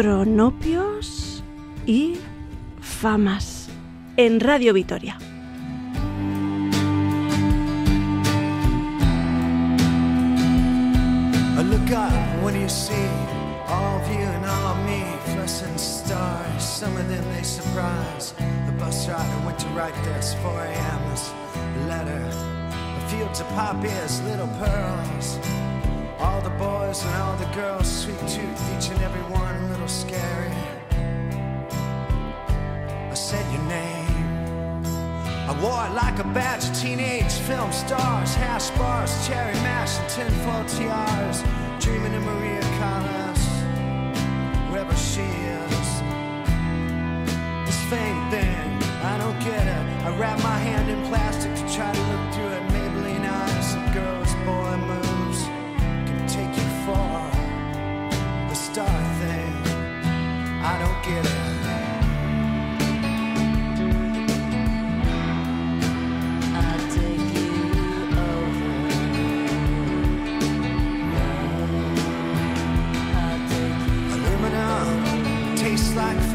cronopios y famas en Radio Vitoria. Look up when you see all of you and all of me, fluorescent stars. Some of them they surprise. The bus rider went to write this 4 a.m. Letter. The fields of poppies, little pearls. All the boys and all the girls, sweet tooth, each and every one a little scary. I said your name. I wore it like a badge of teenage film stars, hash bars, cherry mash, and tinfoil tiaras. Dreaming of Maria Callas, wherever she is. This fame thing, I don't get it. I wrap my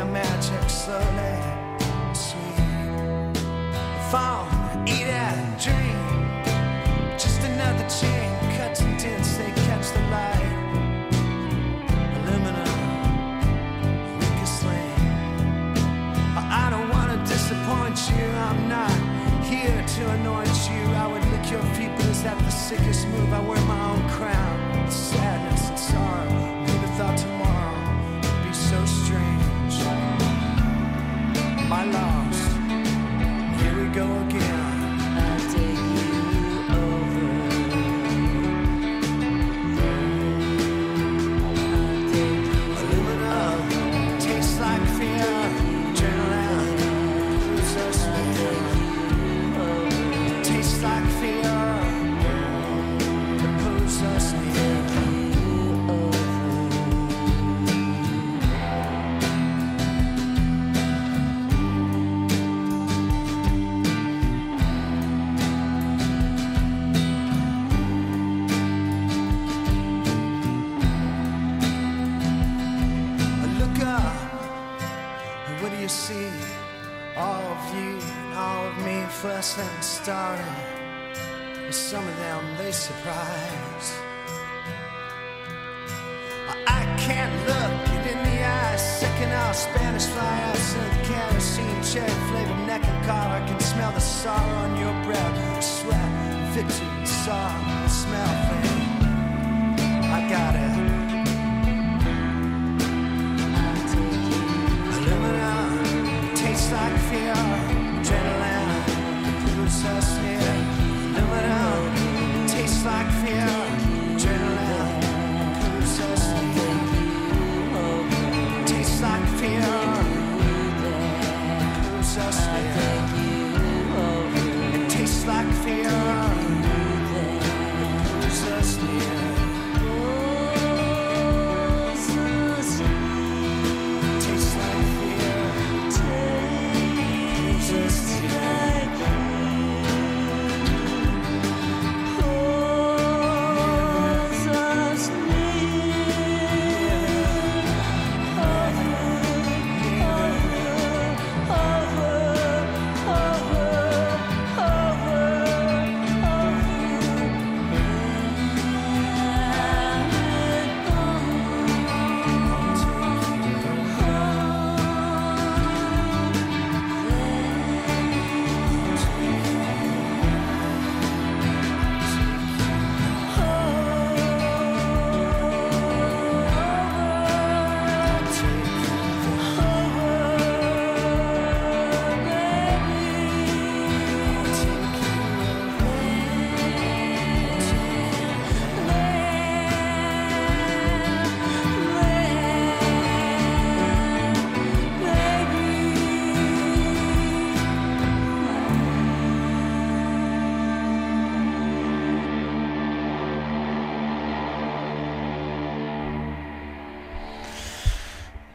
their magic slowly. Sweet. Phone, eat and drink. Just another chain, cuts and dents, they catch the light. Aluminum, weakest link. I I don't wanna disappoint you, I'm not here to anoint you. I would lick your feet, but is that the sickest move? I wear cherry flavored neck and collar. I can smell the sorrow on your breath. Sweat, victory, sorrow, the smell thing. I got it. Aluminum tastes like fear. Adrenaline pulls us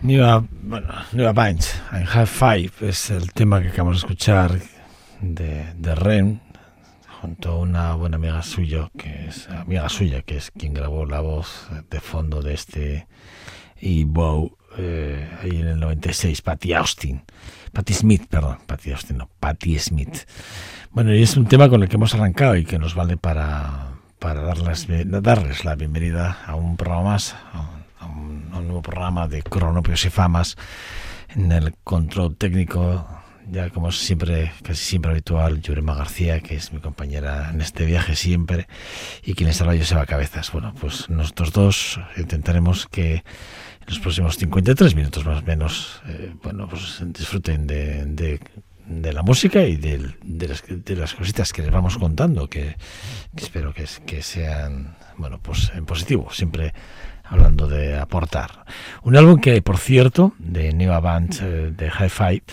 Nueva, bueno, Nueva Bunch en High Five es el tema que acabamos de escuchar de, de Ren junto a una buena amiga suya que es amiga suya que es quien grabó la voz de fondo de este y Bow eh, ahí en el 96 Patty Austin. Patty Smith perdón Patty Austin no Patty Smith. Bueno y es un tema con el que hemos arrancado y que nos vale para para darles, darles la bienvenida a un programa más un, nuevo programa de Cronopios y Famas en el control técnico, ya como siempre, casi siempre habitual, Yurema García, que es mi compañera en este viaje siempre, y quien les habla Joseba Cabezas. Bueno, pues nosotros dos intentaremos que en los próximos 53 minutos más o menos, eh, bueno, pues disfruten de, de, la música y de, de, las, de, las, cositas que les vamos contando, que, que espero que, que sean, bueno, pues en positivo, siempre hablando de aportar. Un álbum que, por cierto, de New Band eh, de Hi-Fi,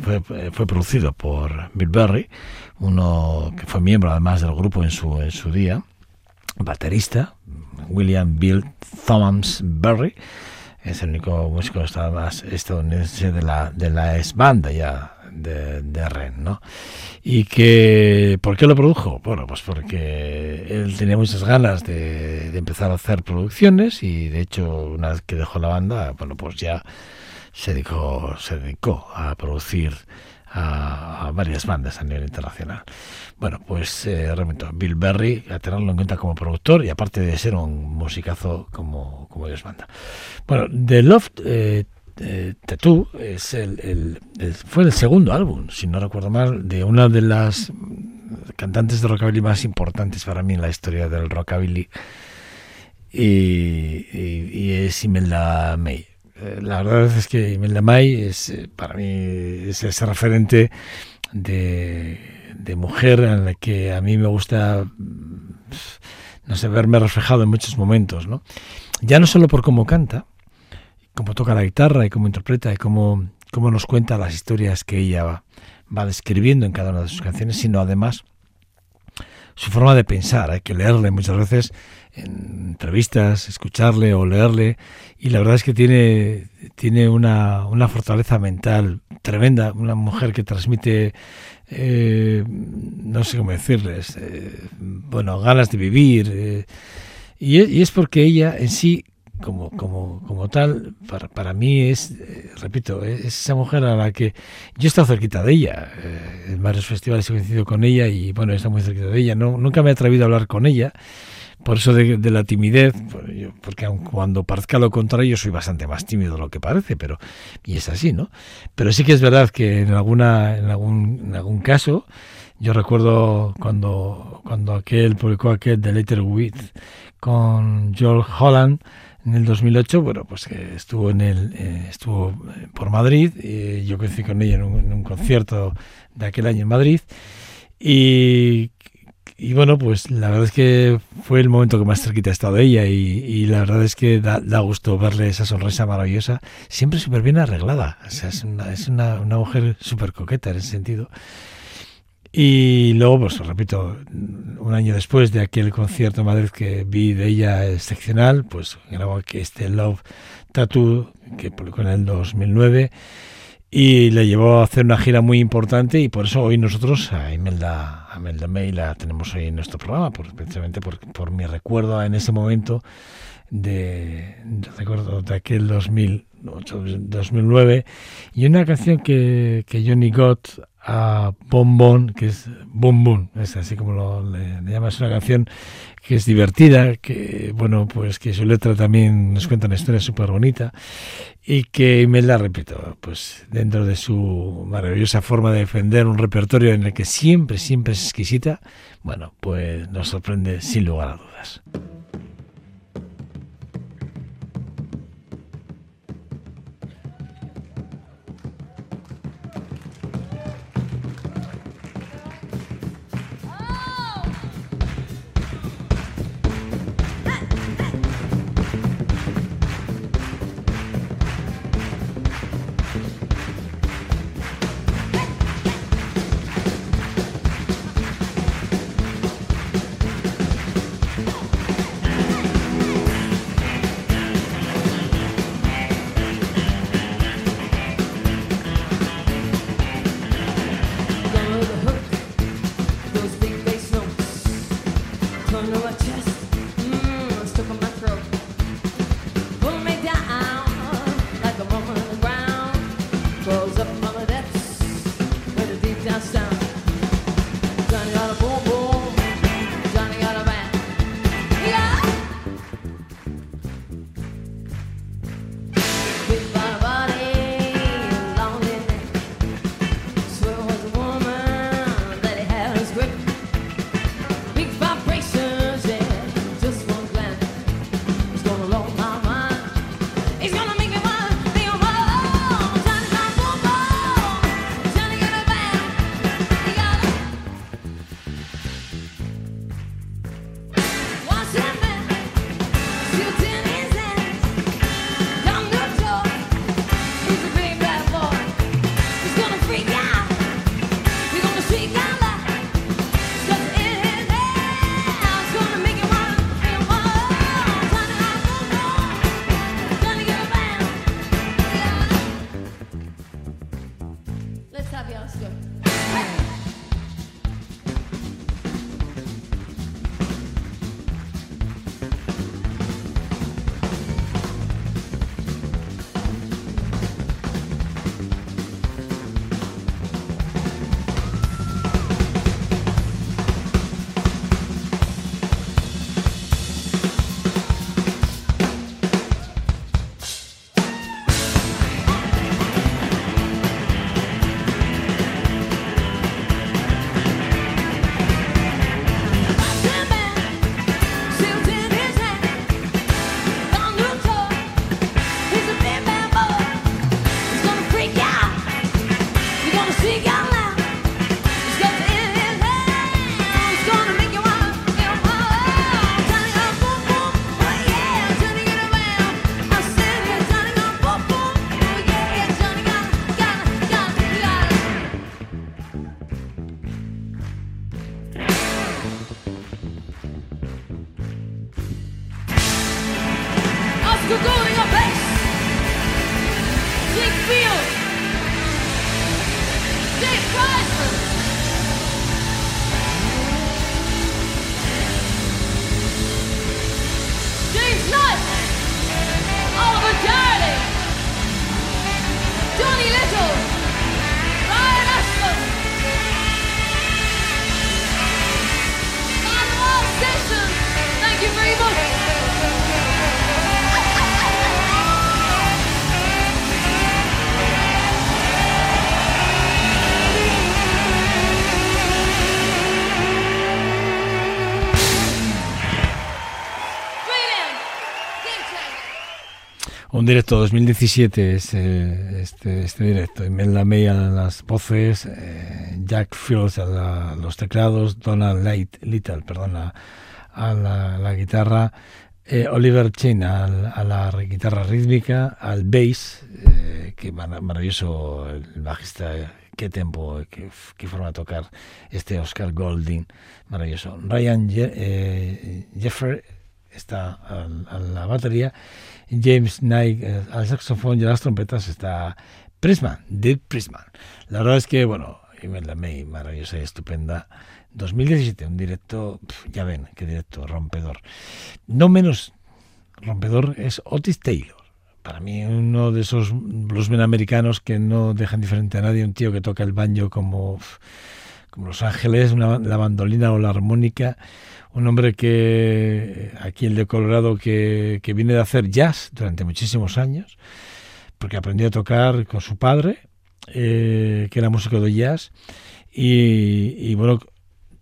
fue, fue, producido por Bill Berry, uno que fue miembro además del grupo en su, en su día, baterista, William Bill Thomas Berry, es el único músico estadounidense de la, de la ex banda ya de, Ren, ¿no? Y que, ¿por qué lo produjo? Bueno, pues porque él tenía muchas ganas de, empezar a hacer producciones y de hecho una vez que dejó la banda, bueno, pues ya se dedicó, se dedicó a producir a, a varias bandas a nivel internacional. Bueno, pues eh, realmente Bill Berry, a tenerlo en cuenta como productor y aparte de ser un musicazo como, como ellos banda. Bueno, The Loft eh, eh, Tattoo es el, fue el segundo álbum, si no recuerdo mal, de una de las cantantes de rockabilly más importantes para mí en la historia del rockabilly y, es Imelda May. Eh, la verdad es que Imelda May es eh, para mí es ese referente de, de mujer en la que a mí me gusta no sé verme reflejado en muchos momentos, ¿no? Ya no solo por cómo canta, cómo toca la guitarra y cómo interpreta y cómo, cómo nos cuenta las historias que ella va, va describiendo en cada una de sus canciones, sino además su forma de pensar. Hay que leerle muchas veces en entrevistas, escucharle o leerle, y la verdad es que tiene, tiene una, una fortaleza mental tremenda, una mujer que transmite, eh, no sé cómo decirles, eh, bueno, ganas de vivir, eh, y, y es porque ella en sí como, como, como tal, para, para mí es, eh, repito, es esa mujer a la que yo he estado cerquita de ella. Eh, en varios festivales he coincidido con ella y bueno, he estado muy cerquita de ella. No, nunca me he atrevido a hablar con ella. Por eso de, la timidez, porque aun cuando parezca lo contrario, soy bastante más tímido de lo que parece, pero, y es así, ¿no? Pero sí que es verdad que en alguna, en algún, en algún caso, yo recuerdo cuando, cuando aquel publicó aquel The Letter With con George Holland, en el 2008, bueno, pues que estuvo en el eh, estuvo eh, por Madrid, y yo coincidí con ella en un, en un, concierto de aquel año en Madrid y, y, bueno, pues la verdad es que fue el momento que más cerquita ha estado ella y, la verdad es que da, da, gusto verle esa sonrisa maravillosa, siempre súper bien arreglada, o sea, es una, es una, una mujer súper coqueta en ese sentido. Y luego, pues repito, un año después de aquel concierto en Madrid que vi de ella excepcional, pues grabó este Love Tattoo que publicó en el 2009 y le llevó a hacer una gira muy importante y por eso hoy nosotros a Imelda, a Imelda May la tenemos hoy en nuestro programa, por, precisamente por, por mi recuerdo en ese momento de recuerdo de aquel 2008, 2009 y una canción que, que Johnny Gott a Bon Bon, que es Bon Bon, es así como lo, le, le llamas una canción que es divertida, que bueno, pues que su letra también nos cuenta una historia súper bonita y que me la repito, pues dentro de su maravillosa forma de defender un repertorio en el que siempre, siempre es exquisita, bueno, pues nos sorprende sin lugar a dudas. Directo 2017 este, este, este directo. Mel Lamey a las voces, eh, Jack Fields a los teclados, Donald Light, Little perdón, a, la, guitarra, eh, Oliver Chen a, la guitarra rítmica, al bass, eh, que maravilloso el bajista, qué tempo, qué, forma tocar este Oscar Golding, maravilloso. Ryan Jeffrey está a la batería James Knight eh, al saxofón y a las trompetas está Prisman, Deep Prisman. La verdad es que, bueno, la May, maravillosa y estupenda. 2017, un directo, ya ven, qué directo, rompedor. No menos rompedor es Otis Taylor. Para mí, uno de esos bluesmen americanos que no dejan diferente a nadie, un tío que toca el banjo como, como Los Ángeles, la bandolina o la armónica un hombre que aquí el de Colorado que, que viene de hacer jazz durante muchísimos años, porque aprendió a tocar con su padre, eh, que era músico de jazz, y, bueno,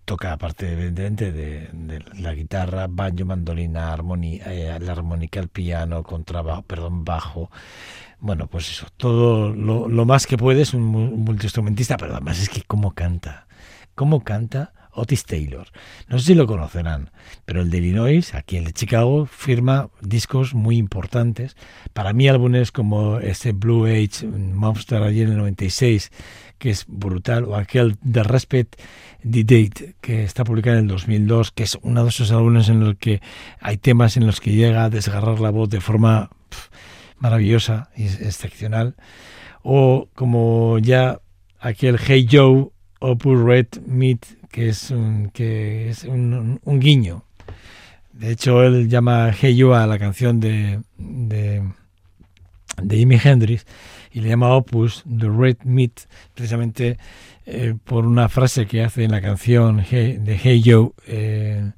toca aparte evidentemente de, la guitarra, banjo, mandolina, armonía, eh, la armónica, el piano, contrabajo, perdón, bajo. Bueno, pues eso, todo lo, lo más que puede es un multiinstrumentista, pero además es que cómo canta, cómo canta Otis Taylor. No sé si lo conocerán, pero el de Illinois, aquí el de Chicago, firma discos muy importantes. Para mí álbumes como ese Blue Age Monster allí en el 96, que es brutal, o aquel The Respect the Date, que está publicado en el 2002, que es uno de esos álbumes en los que hay temas en los que llega a desgarrar la voz de forma maravillosa y excepcional. O como ya aquel Hey Joe o Red Meat que es un, que es un, guiño De hecho, él llama Hey You a la canción de, de, de Jimi Hendrix y le llama Opus The Red Meat, precisamente eh, por una frase que hace en la canción hey, de Hey Joe eh,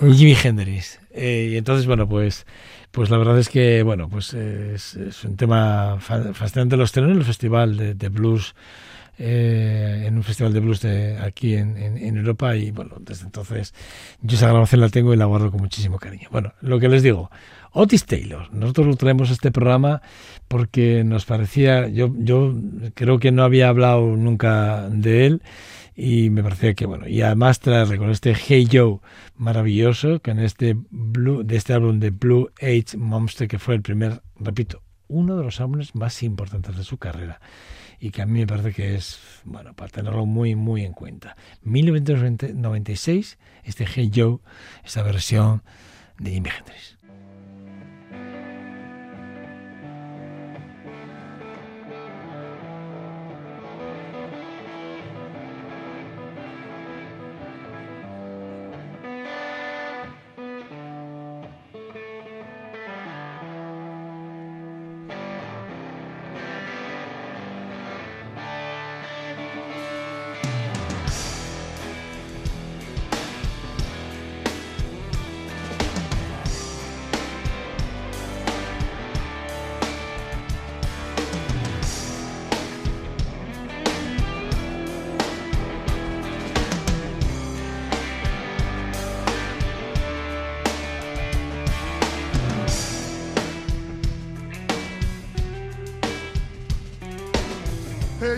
Jimi Hendrix. Eh, y entonces, bueno, pues pues la verdad es que, bueno, pues es, un tema fascinante. Los tenores en el festival de blues eh, en un festival de blues de aquí en, Europa y bueno, desde entonces yo esa grabación la tengo y la guardo con muchísimo cariño. Bueno, lo que les digo, Otis Taylor, nosotros lo traemos a este programa porque nos parecía, yo, yo creo que no había hablado nunca de él y me parecía que bueno, y además traerle con este Hey Joe maravilloso, con este Blue, de este álbum de Blue Age Monster que fue el primer, repito, uno de los álbumes más importantes de su carrera y que a mí me parece que es, bueno, para tenerlo muy, muy en cuenta. 1996, este Hey Joe, esta versión de Jimi.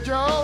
Joe,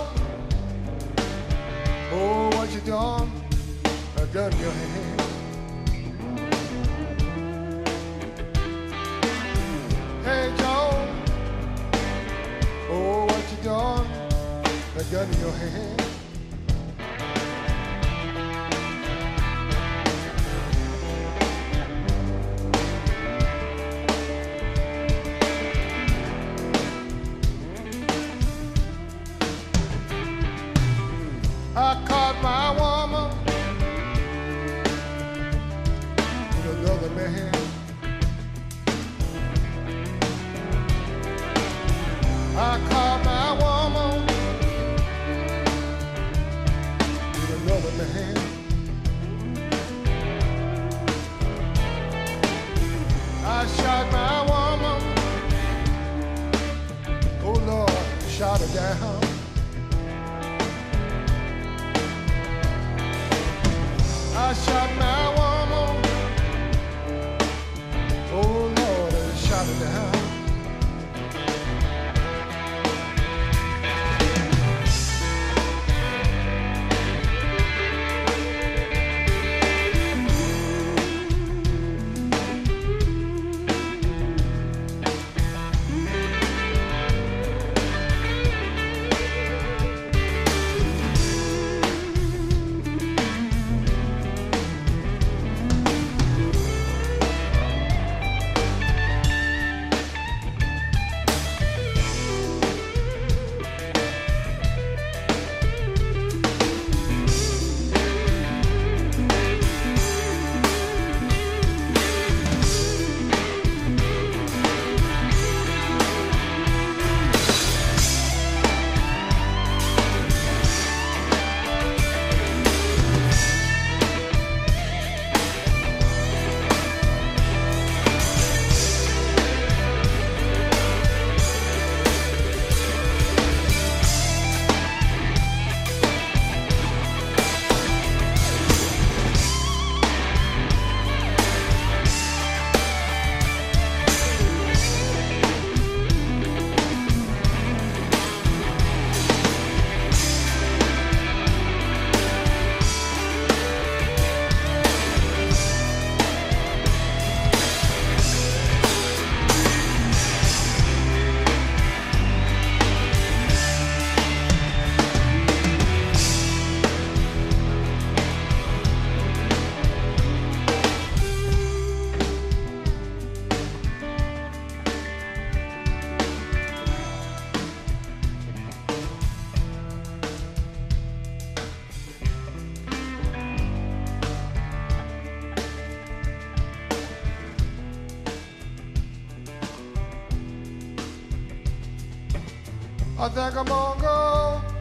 I think I'm gonna go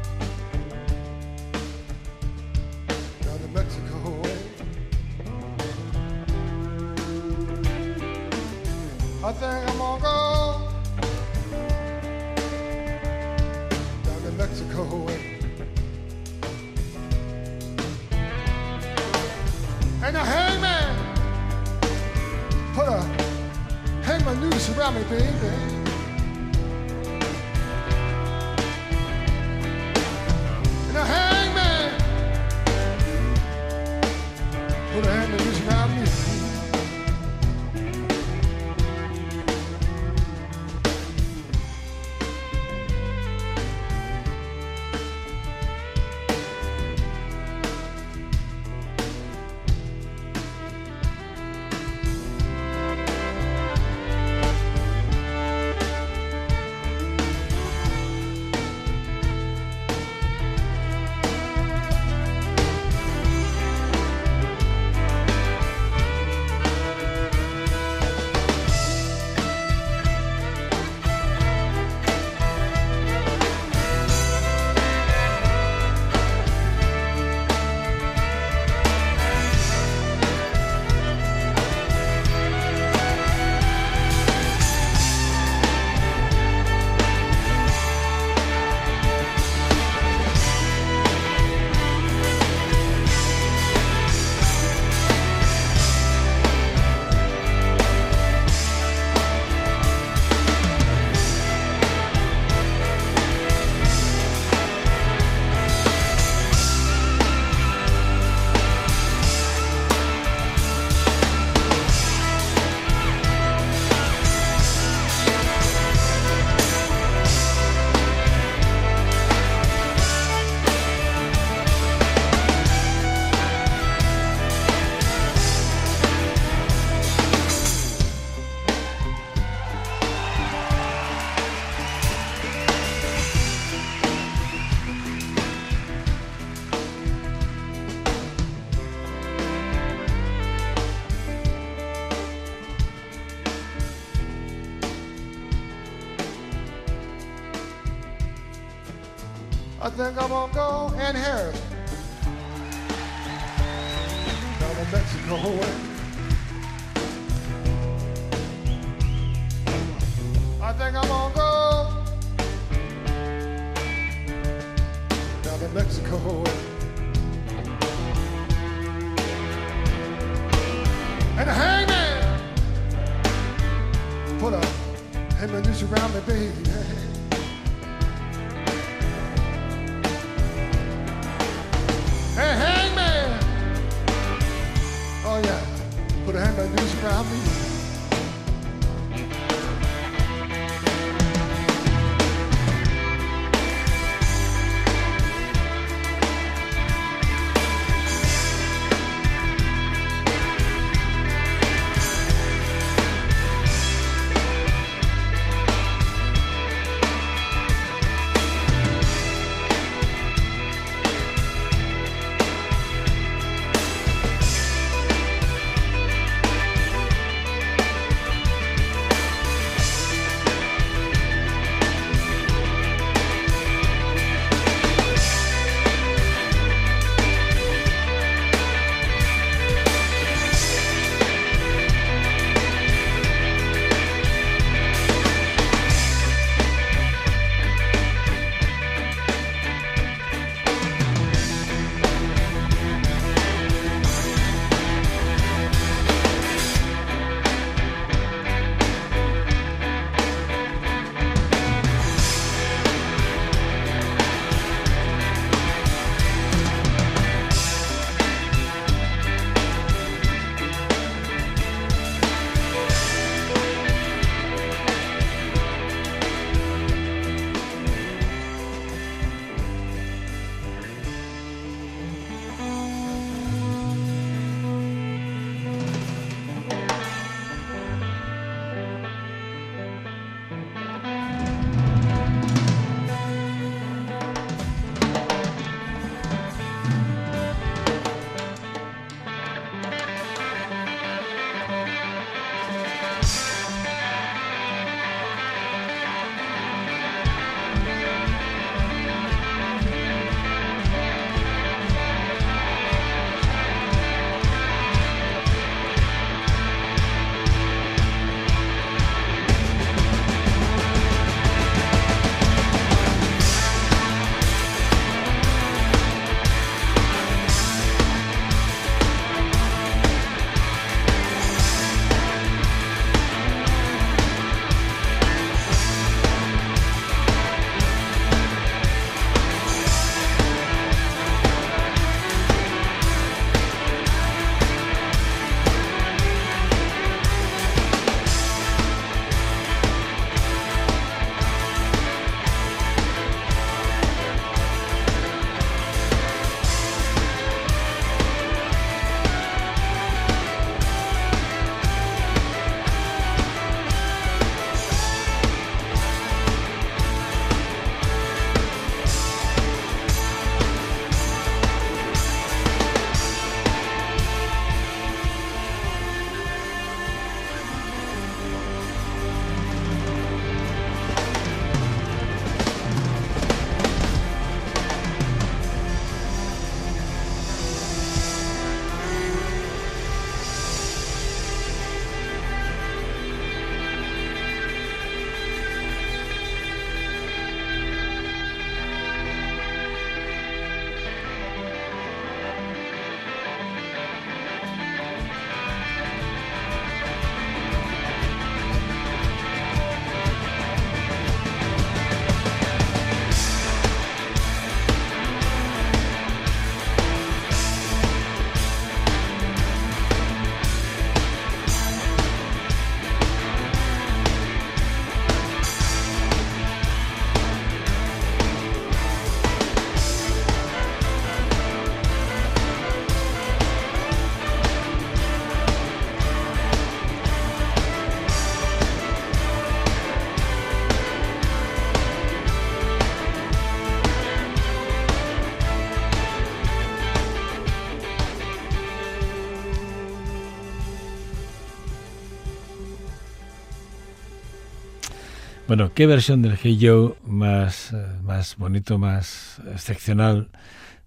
Bueno, qué versión del Hey Joe más, eh, más bonito, más excepcional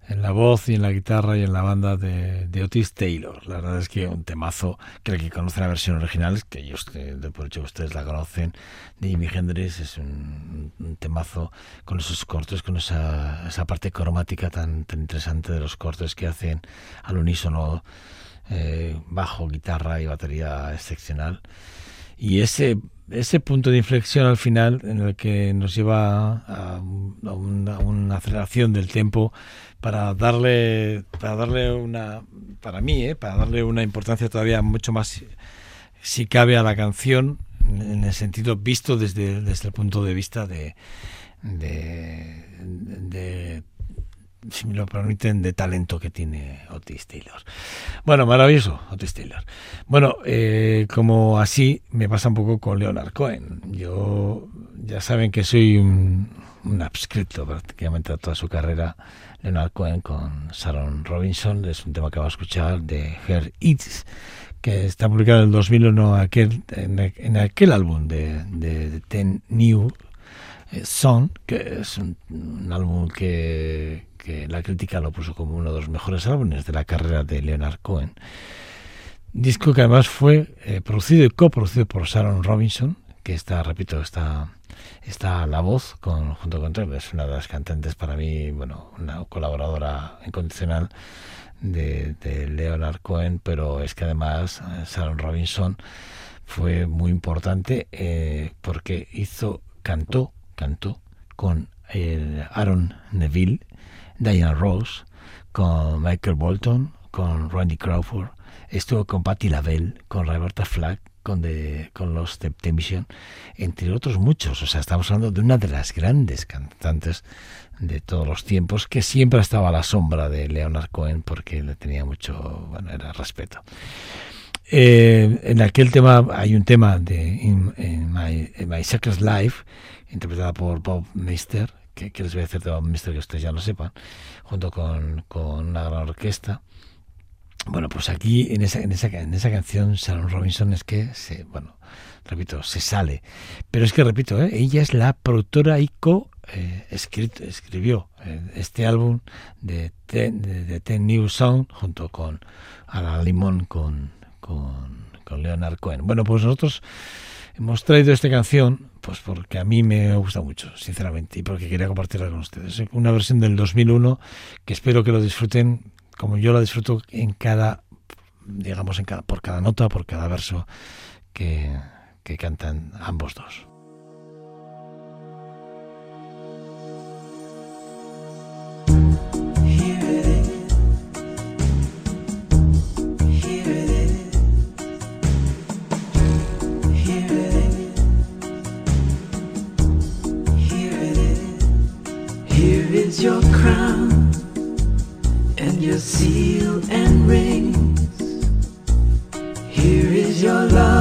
en la voz y en la guitarra y en la banda de, Otis Taylor. La verdad es que un temazo, creo que conocen la versión original, que yo de por hecho ustedes la conocen, de Jimi Hendrix, es un, temazo con esos cortes, con esa, esa parte cromática tan, tan interesante de los cortes que hacen al unísono, eh, bajo, guitarra y batería excepcional. Y ese ese punto de inflexión al final en el que nos lleva a, una, aceleración del tiempo para darle para darle una para mí ¿eh? para darle una importancia todavía mucho más si cabe a la canción en el sentido visto desde, desde el punto de vista de, de si me lo permiten, de talento que tiene Otis Taylor. Bueno, maravilloso, Otis Taylor. Bueno, eh, como así me pasa un poco con Leonard Cohen. Yo, ya saben que soy un, un prácticamente a toda su carrera. Leonard Cohen con Sharon Robinson, es un tema que va a escuchar de Her Eats, que está publicado en el 2001 aquel, en aquel álbum de, de, de Ten New Song, que es un, álbum que, la crítica lo puso como uno de los mejores álbumes de la carrera de Leonard Cohen. Disco que además fue eh, producido y coproducido por Sharon Robinson, que está, repito, está, está la voz con, junto con Trevor, es una de las cantantes para mí, bueno, una colaboradora incondicional de, de Leonard Cohen, pero es que además eh, Sharon Robinson fue muy importante eh, porque hizo, cantó, cantó con el Aaron Neville, Diana Rose, con Michael Bolton, con Randy Crawford, estuvo con Patti LaBelle, con Roberta Flack, con, de, con los Temptation, entre otros muchos. O sea, estamos hablando de una de las grandes cantantes de todos los tiempos que siempre estaba a la sombra de Leonard Cohen porque le tenía mucho, bueno, respeto. Eh, en aquel tema hay un tema de In, My, My Secret Life, interpretada por Bob Meister, que, les voy a hacer de Bob Meister que ustedes ya lo sepan, junto con, con una gran orquesta. Bueno, pues aquí en esa, en esa, en esa canción Sharon Robinson es que se, bueno, repito, se sale. Pero es que, repito, ¿eh? ella es la productora y co eh, escrito, escribió este álbum de Ten, de, Ten New Song junto con Ala Limón con, con, con Leonard Cohen. Bueno, pues nosotros hemos traído esta canción pues porque a mí me gusta mucho, sinceramente, y porque quería compartirla con ustedes. Una versión del 2001 que espero que lo disfruten como yo la disfruto en cada, digamos, en cada, por cada nota, por cada verso que, que cantan ambos dos. Is your crown and your seal and rings. Here is your love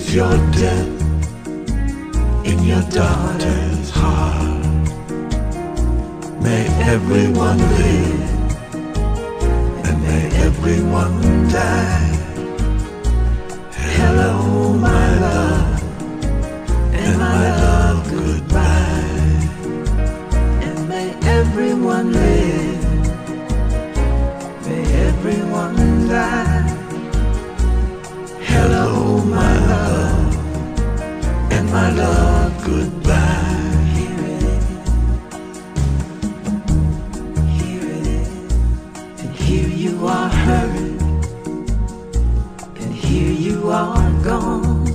is your death in your daughter's heart. May everyone live, and may everyone die. Hello, my love, my love, goodbye. Here it is, here it is, and here you are hurried, and here you are gone,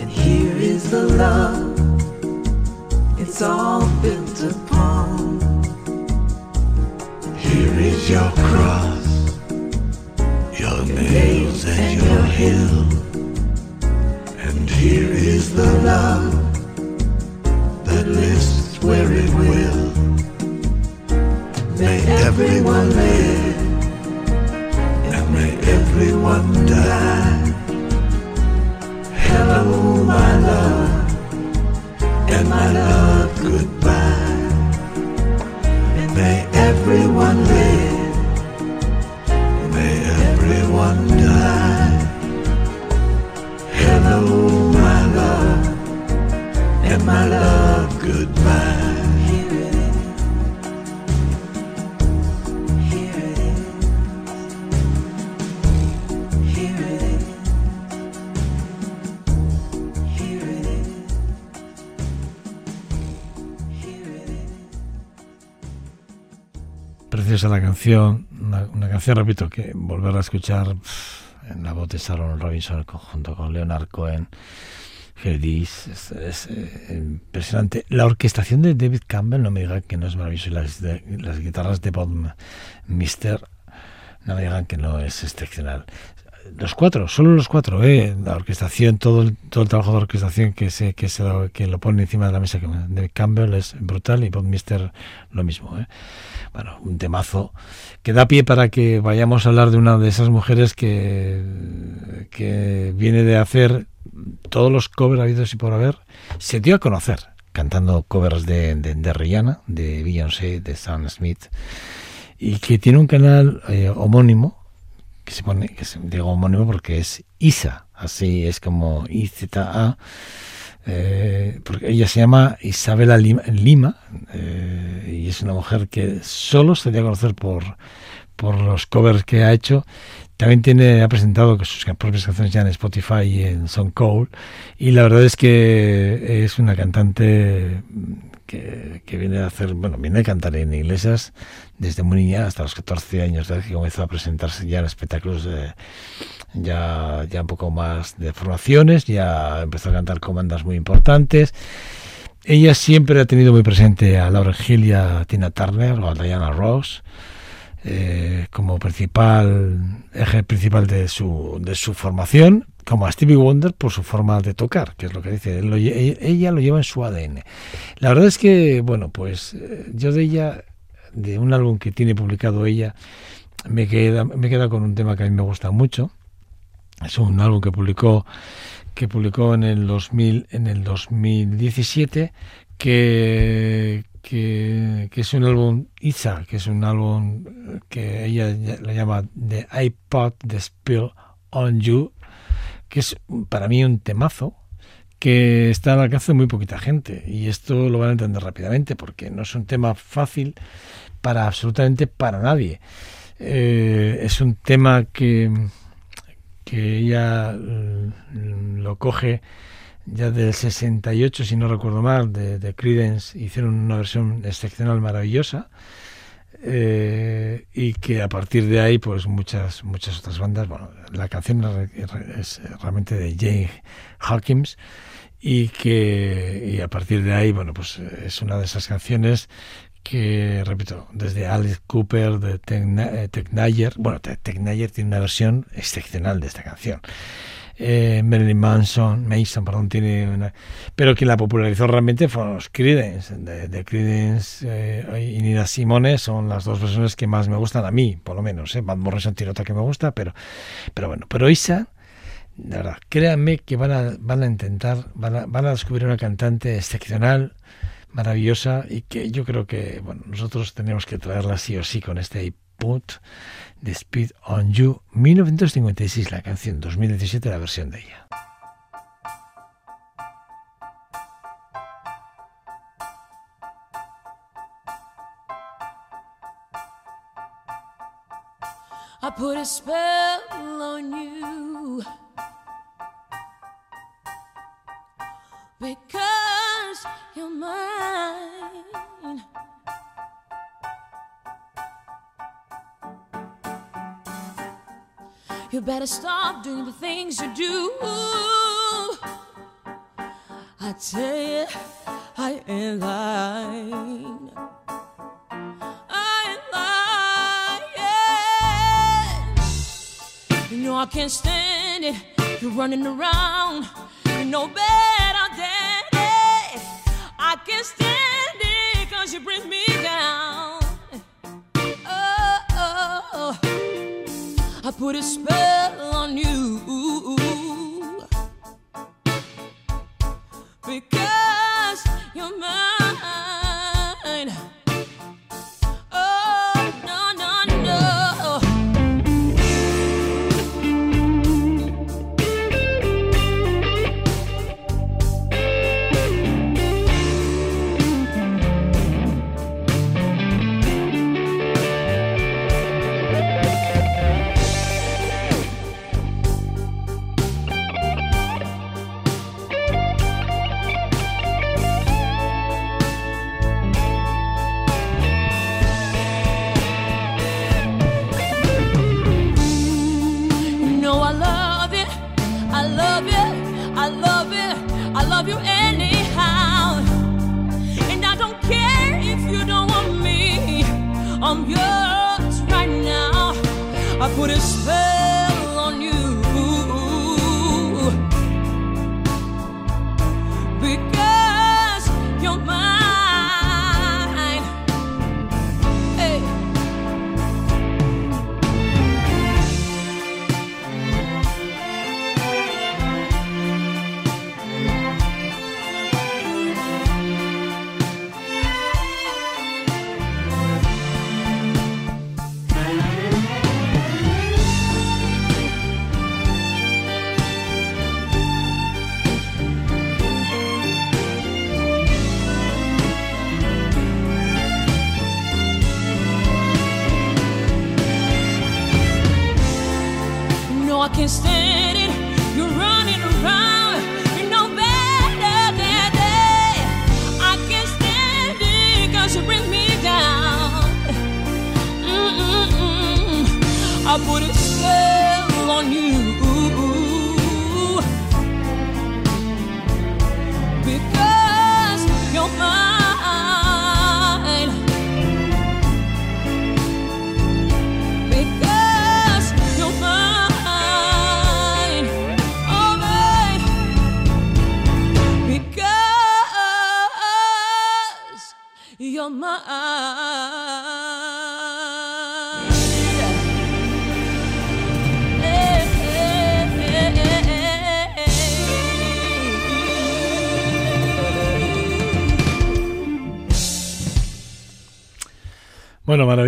and here is the love it's all built upon. Here is your cross, your nails and your hill. Love that lives where it will. May everyone live, and may everyone die. Hello, my love, and my love, Preciosa la canción, una, canción, repito, que volver a escuchar en la voz de Sharon Robinson junto con Leonard Cohen, Herdis, es, es, eh, impresionante. La orquestación de David Campbell, no me digan que no es maravillosa, y las, de- las guitarras de Bob Mister, no me digan que no es excepcional. Los cuatro, solo los cuatro, ¿eh? la orquestación, todo el, todo el trabajo de orquestación que se, que se lo, que lo pone encima de la mesa David Campbell es brutal y Bob lo mismo. ¿eh? bueno, un temazo que da pie para que vayamos a hablar de una de esas mujeres que, que viene de hacer todos los covers habidos y por haber. Se dio a conocer cantando covers de, de, de Rihanna, de Beyoncé, de Sam Smith, y que tiene un canal eh, homónimo, se pone, que se, digo homónimo porque es Isa, así es como IZA. Eh, porque ella se llama Isabela Lima, Lima eh, y es una mujer que solo se dio a conocer por, por los covers que ha hecho. También tiene, ha presentado sus propias canciones ya en Spotify y en SoundCloud. Y la verdad es que es una cantante que, que, viene a hacer, bueno, viene a cantar en iglesias desde muy niña hasta los 14 años de que comenzó a presentarse ya en espectáculos de, ya, ya un poco más de formaciones, ya empezó a cantar con bandas muy importantes. Ella siempre ha tenido muy presente a Laura Hill y a Tina Turner o a Diana Ross. Eh, como principal eje principal de su, de su formación, como a Stevie Wonder por su forma de tocar, que es lo que dice, lo, ella lo lleva en su ADN. La verdad es que, bueno, pues yo de ella, de un álbum que tiene publicado ella, me queda, me queda con un tema que a mí me gusta mucho. Es un álbum que publicó que publicó en el 2000 en el 2017 que que, que, es un álbum Isa, que es un álbum que ella le llama The iPod The Spill on You, que es para mí un temazo que está al alcance de muy poquita gente y esto lo van a entender rápidamente porque no es un tema fácil para absolutamente para nadie. Eh, es un tema que, que ella lo coge ya del 68, si no recuerdo mal, de, de Creedence, hicieron una versión excepcional, maravillosa, eh, y que a partir de ahí, pues muchas muchas otras bandas, bueno, la canción es realmente de Jane Hawkins, y que y a partir de ahí, bueno, pues es una de esas canciones que, repito, desde Alice Cooper, de Tech Nayer, bueno, Tech Nayer tiene una versión excepcional de esta canción. eh, Marilyn Manson, Mason, perdón, tiene una... Pero quien la popularizó realmente fueron los Creedence. De, de Creedence eh, y Nina Simone son las dos versiones que más me gustan a mí, por lo menos. ¿eh? Van Morrison tiene otra que me gusta, pero, pero bueno. Pero Isa, de créanme que van a, van a intentar, van a, van a descubrir una cantante excepcional, maravillosa y que yo creo que bueno, nosotros tenemos que traerla sí o sí con este Put The Speed on You 1956 la canción 2017 la versión de ella because you're mine. You better stop doing the things you do. I tell you, I ain't lying. I ain't lying. You know I can't stand it. You're running around. You know better bring me down. Oh, oh, oh. I put a spell on you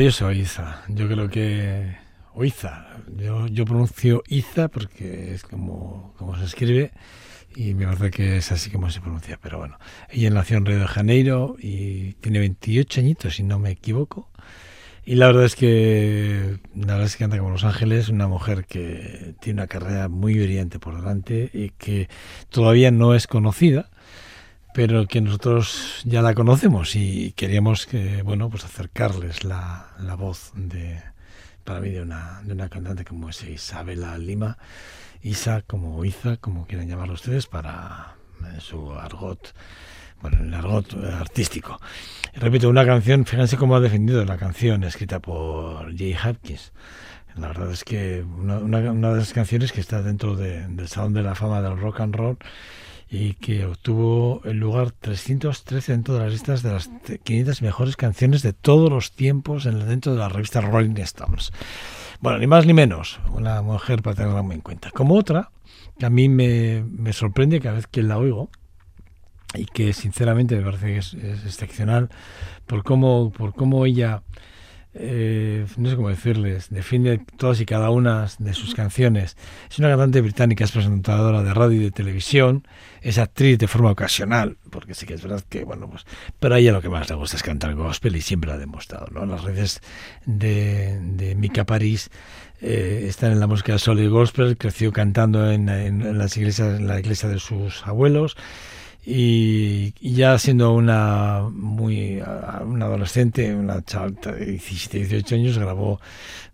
maravilloso, Iza. Yo creo que. O Iza. Yo, yo pronuncio Iza porque es como, como se escribe y me parece que es así como se pronuncia. Pero bueno, ella nació en Río de Janeiro y tiene 28 añitos, si no me equivoco. Y la verdad es que la verdad es que canta como Los Ángeles, una mujer que tiene una carrera muy brillante por delante y que todavía no es conocida, pero que nosotros ya la conocemos y queríamos que bueno pues acercarles la, la voz de para mí de una de una cantante como es Isabela Lima, Isa como Iza, como quieran llamarlo ustedes para eh, su argot bueno, el argot eh, artístico. Repito, una canción, fíjense cómo ha defendido la canción escrita por Jay Hopkins. La verdad es que una, una- una de las canciones que está dentro de- del Salón de la Fama del Rock and Roll y que obtuvo el lugar 313 dentro de las listas de las 500 mejores canciones de todos los tiempos en, dentro de la revista Rolling Stones. Bueno, ni más ni menos, una mujer para tenerla en cuenta. Como otra, que a mí me, me sorprende cada vez que la oigo, y que sinceramente me parece que es, es excepcional por cómo, por cómo ella, eh, no sé cómo decirles, defiende todas y cada una de sus canciones. Es una cantante británica, es presentadora de radio y de televisión, es actriz de forma ocasional, porque sí que es verdad que, bueno, pues, pero a ella lo que más le gusta es cantar gospel y siempre lo ha demostrado, ¿no? Las redes de, de Mica París eh, están en la música soul y gospel, creció cantando en, en- en las iglesias, en la iglesia de sus abuelos, y, ya siendo una muy una adolescente, una chaval de 17, 18 años, grabó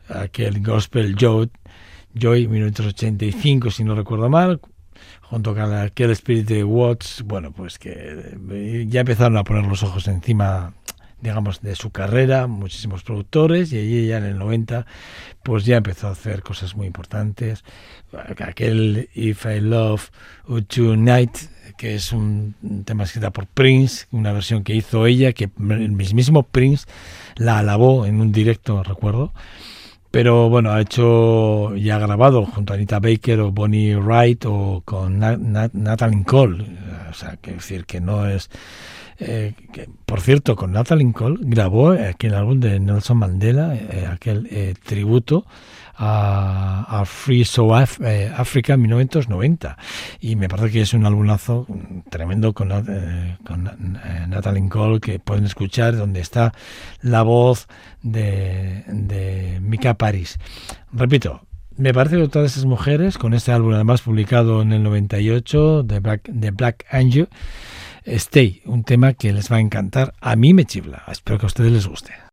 aquel Gospel Joy, Joy 1985, si no recuerdo mal, junto con aquel Spirit de Watts, bueno, pues que eh, ya empezaron a poner los ojos encima digamos, de su carrera, muchísimos productores, y allí ya en el 90, pues ya empezó a hacer cosas muy importantes. Aquel If I Love You Tonight, que es un, tema escrito por Prince, una versión que hizo ella, que el mismísimo Prince la alabó en un directo, recuerdo. Pero bueno, ha hecho y ha grabado junto a Anita Baker o Bonnie Wright o con Na- Na- Natalie Cole. O sea, que decir que no es. Eh, por cierto, con Natalie Cole grabó aquel álbum de Nelson Mandela, eh, aquel eh, tributo a, a Free So Af- eh, Africa en 1990. Y me parece que es un álbumazo tremendo con, eh, con eh, Natalie Cole que pueden escuchar, donde está la voz de, de Mika Paris. Repito, me parece que todas esas mujeres, con este álbum además publicado en el 98, de Black, de Black Angel, Stay, un tema que les va a encantar. A mí me chifla. Espero que a ustedes les guste.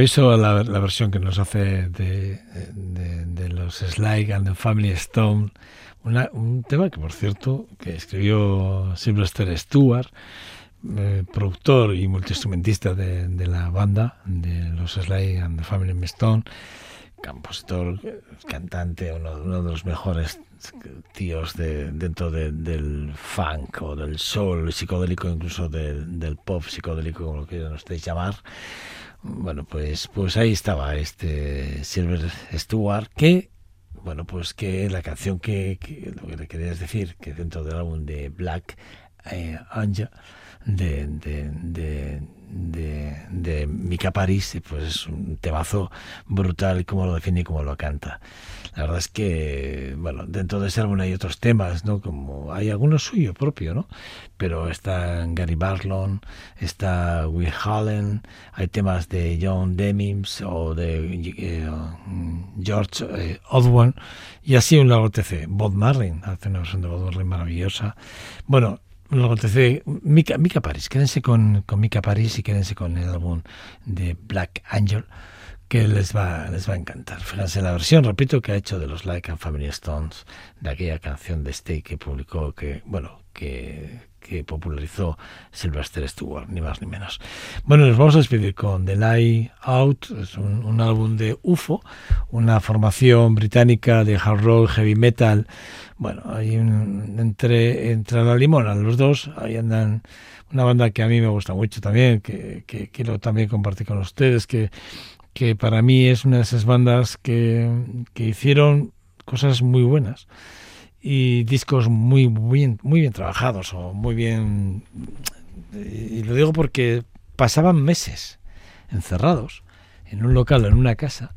Maravilloso la, la versión que nos hace de, de- de los Sly and the Family Stone. Una- un tema que, por cierto, que escribió Sylvester Stewart, eh, productor y multiinstrumentista de, de la banda, de los Sly and the Family Stone, compositor, cantante, uno, uno de los mejores tíos de, dentro de- del funk o del soul psicodélico, incluso del, del pop psicodélico, como lo quieran ustedes llamar. Bueno, pues, pues ahí estaba este Silver Stewart, que, bueno, pues que la canción que, que lo que le quería decir, que dentro del álbum de Black eh, Angel, de, de, de Mika Paris, pues es un temazo brutal, como lo define y cómo lo canta. La verdad es que, bueno, dentro de ese álbum hay otros temas, ¿no? Como hay algunos suyo propio, ¿no? Pero está Gary Barlon, está Will Hallen, hay temas de John Demims o de eh, George eh, Osborne y así un largo TC. Bob Marlin hace una versión de Bob Marlin maravillosa. Bueno, largo TC. Mika, Mika Paris, quédense con, con Mika Paris y quédense con el álbum de Black Angel que les va, les va a encantar. Fíjense la versión, repito, que ha hecho de los Like and Family Stones, de aquella canción de Stay que publicó, que, bueno, que, que popularizó Sylvester Stewart, ni más ni menos. Bueno, nos vamos a despedir con The Lie Out, es un, un álbum de UFO, una formación británica de hard rock, heavy metal. Bueno, hay un, entre, entre la limona, los dos, ahí andan una banda que a mí me gusta mucho también, que, que quiero también compartir con ustedes, que que para mí es una de esas bandas que, que hicieron cosas muy buenas y discos muy, muy bien, muy bien trabajados o muy bien y lo digo porque pasaban meses encerrados en un local o en una casa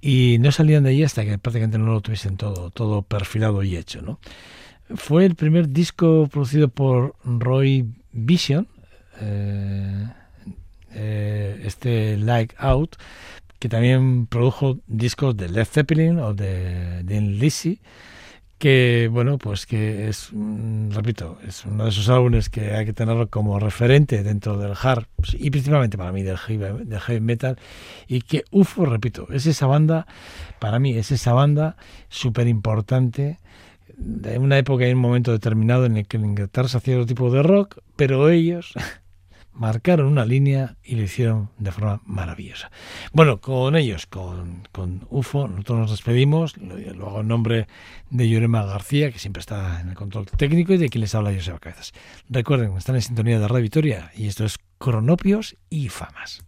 y no salían de allí hasta que prácticamente no lo tuviesen todo todo perfilado y hecho ¿no? fue el primer disco producido por Roy Vision eh, eh, este Like Out, que también produjo discos de Led Zeppelin o de Dean Lizzy, que bueno, pues que es, mm, repito, es uno de esos álbumes que hay que tenerlo como referente dentro del hard pues, y principalmente para mí del heavy, del heavy metal y que UFO, repito, es esa banda, para mí es esa banda súper importante de una época y un momento determinado en el que en Inglaterra se hacía otro tipo de rock, pero ellos marcaron una línea y lo hicieron de forma maravillosa. Bueno, con ellos, con, con UFO, nosotros nos despedimos, lo, lo, hago en nombre de Llorema García, que siempre está en el control técnico, y de quien les habla Joseba Cabezas. Recuerden, están en sintonía de Radio Victoria, y esto es Cronopios y Famas.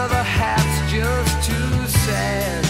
other hat's just too sad.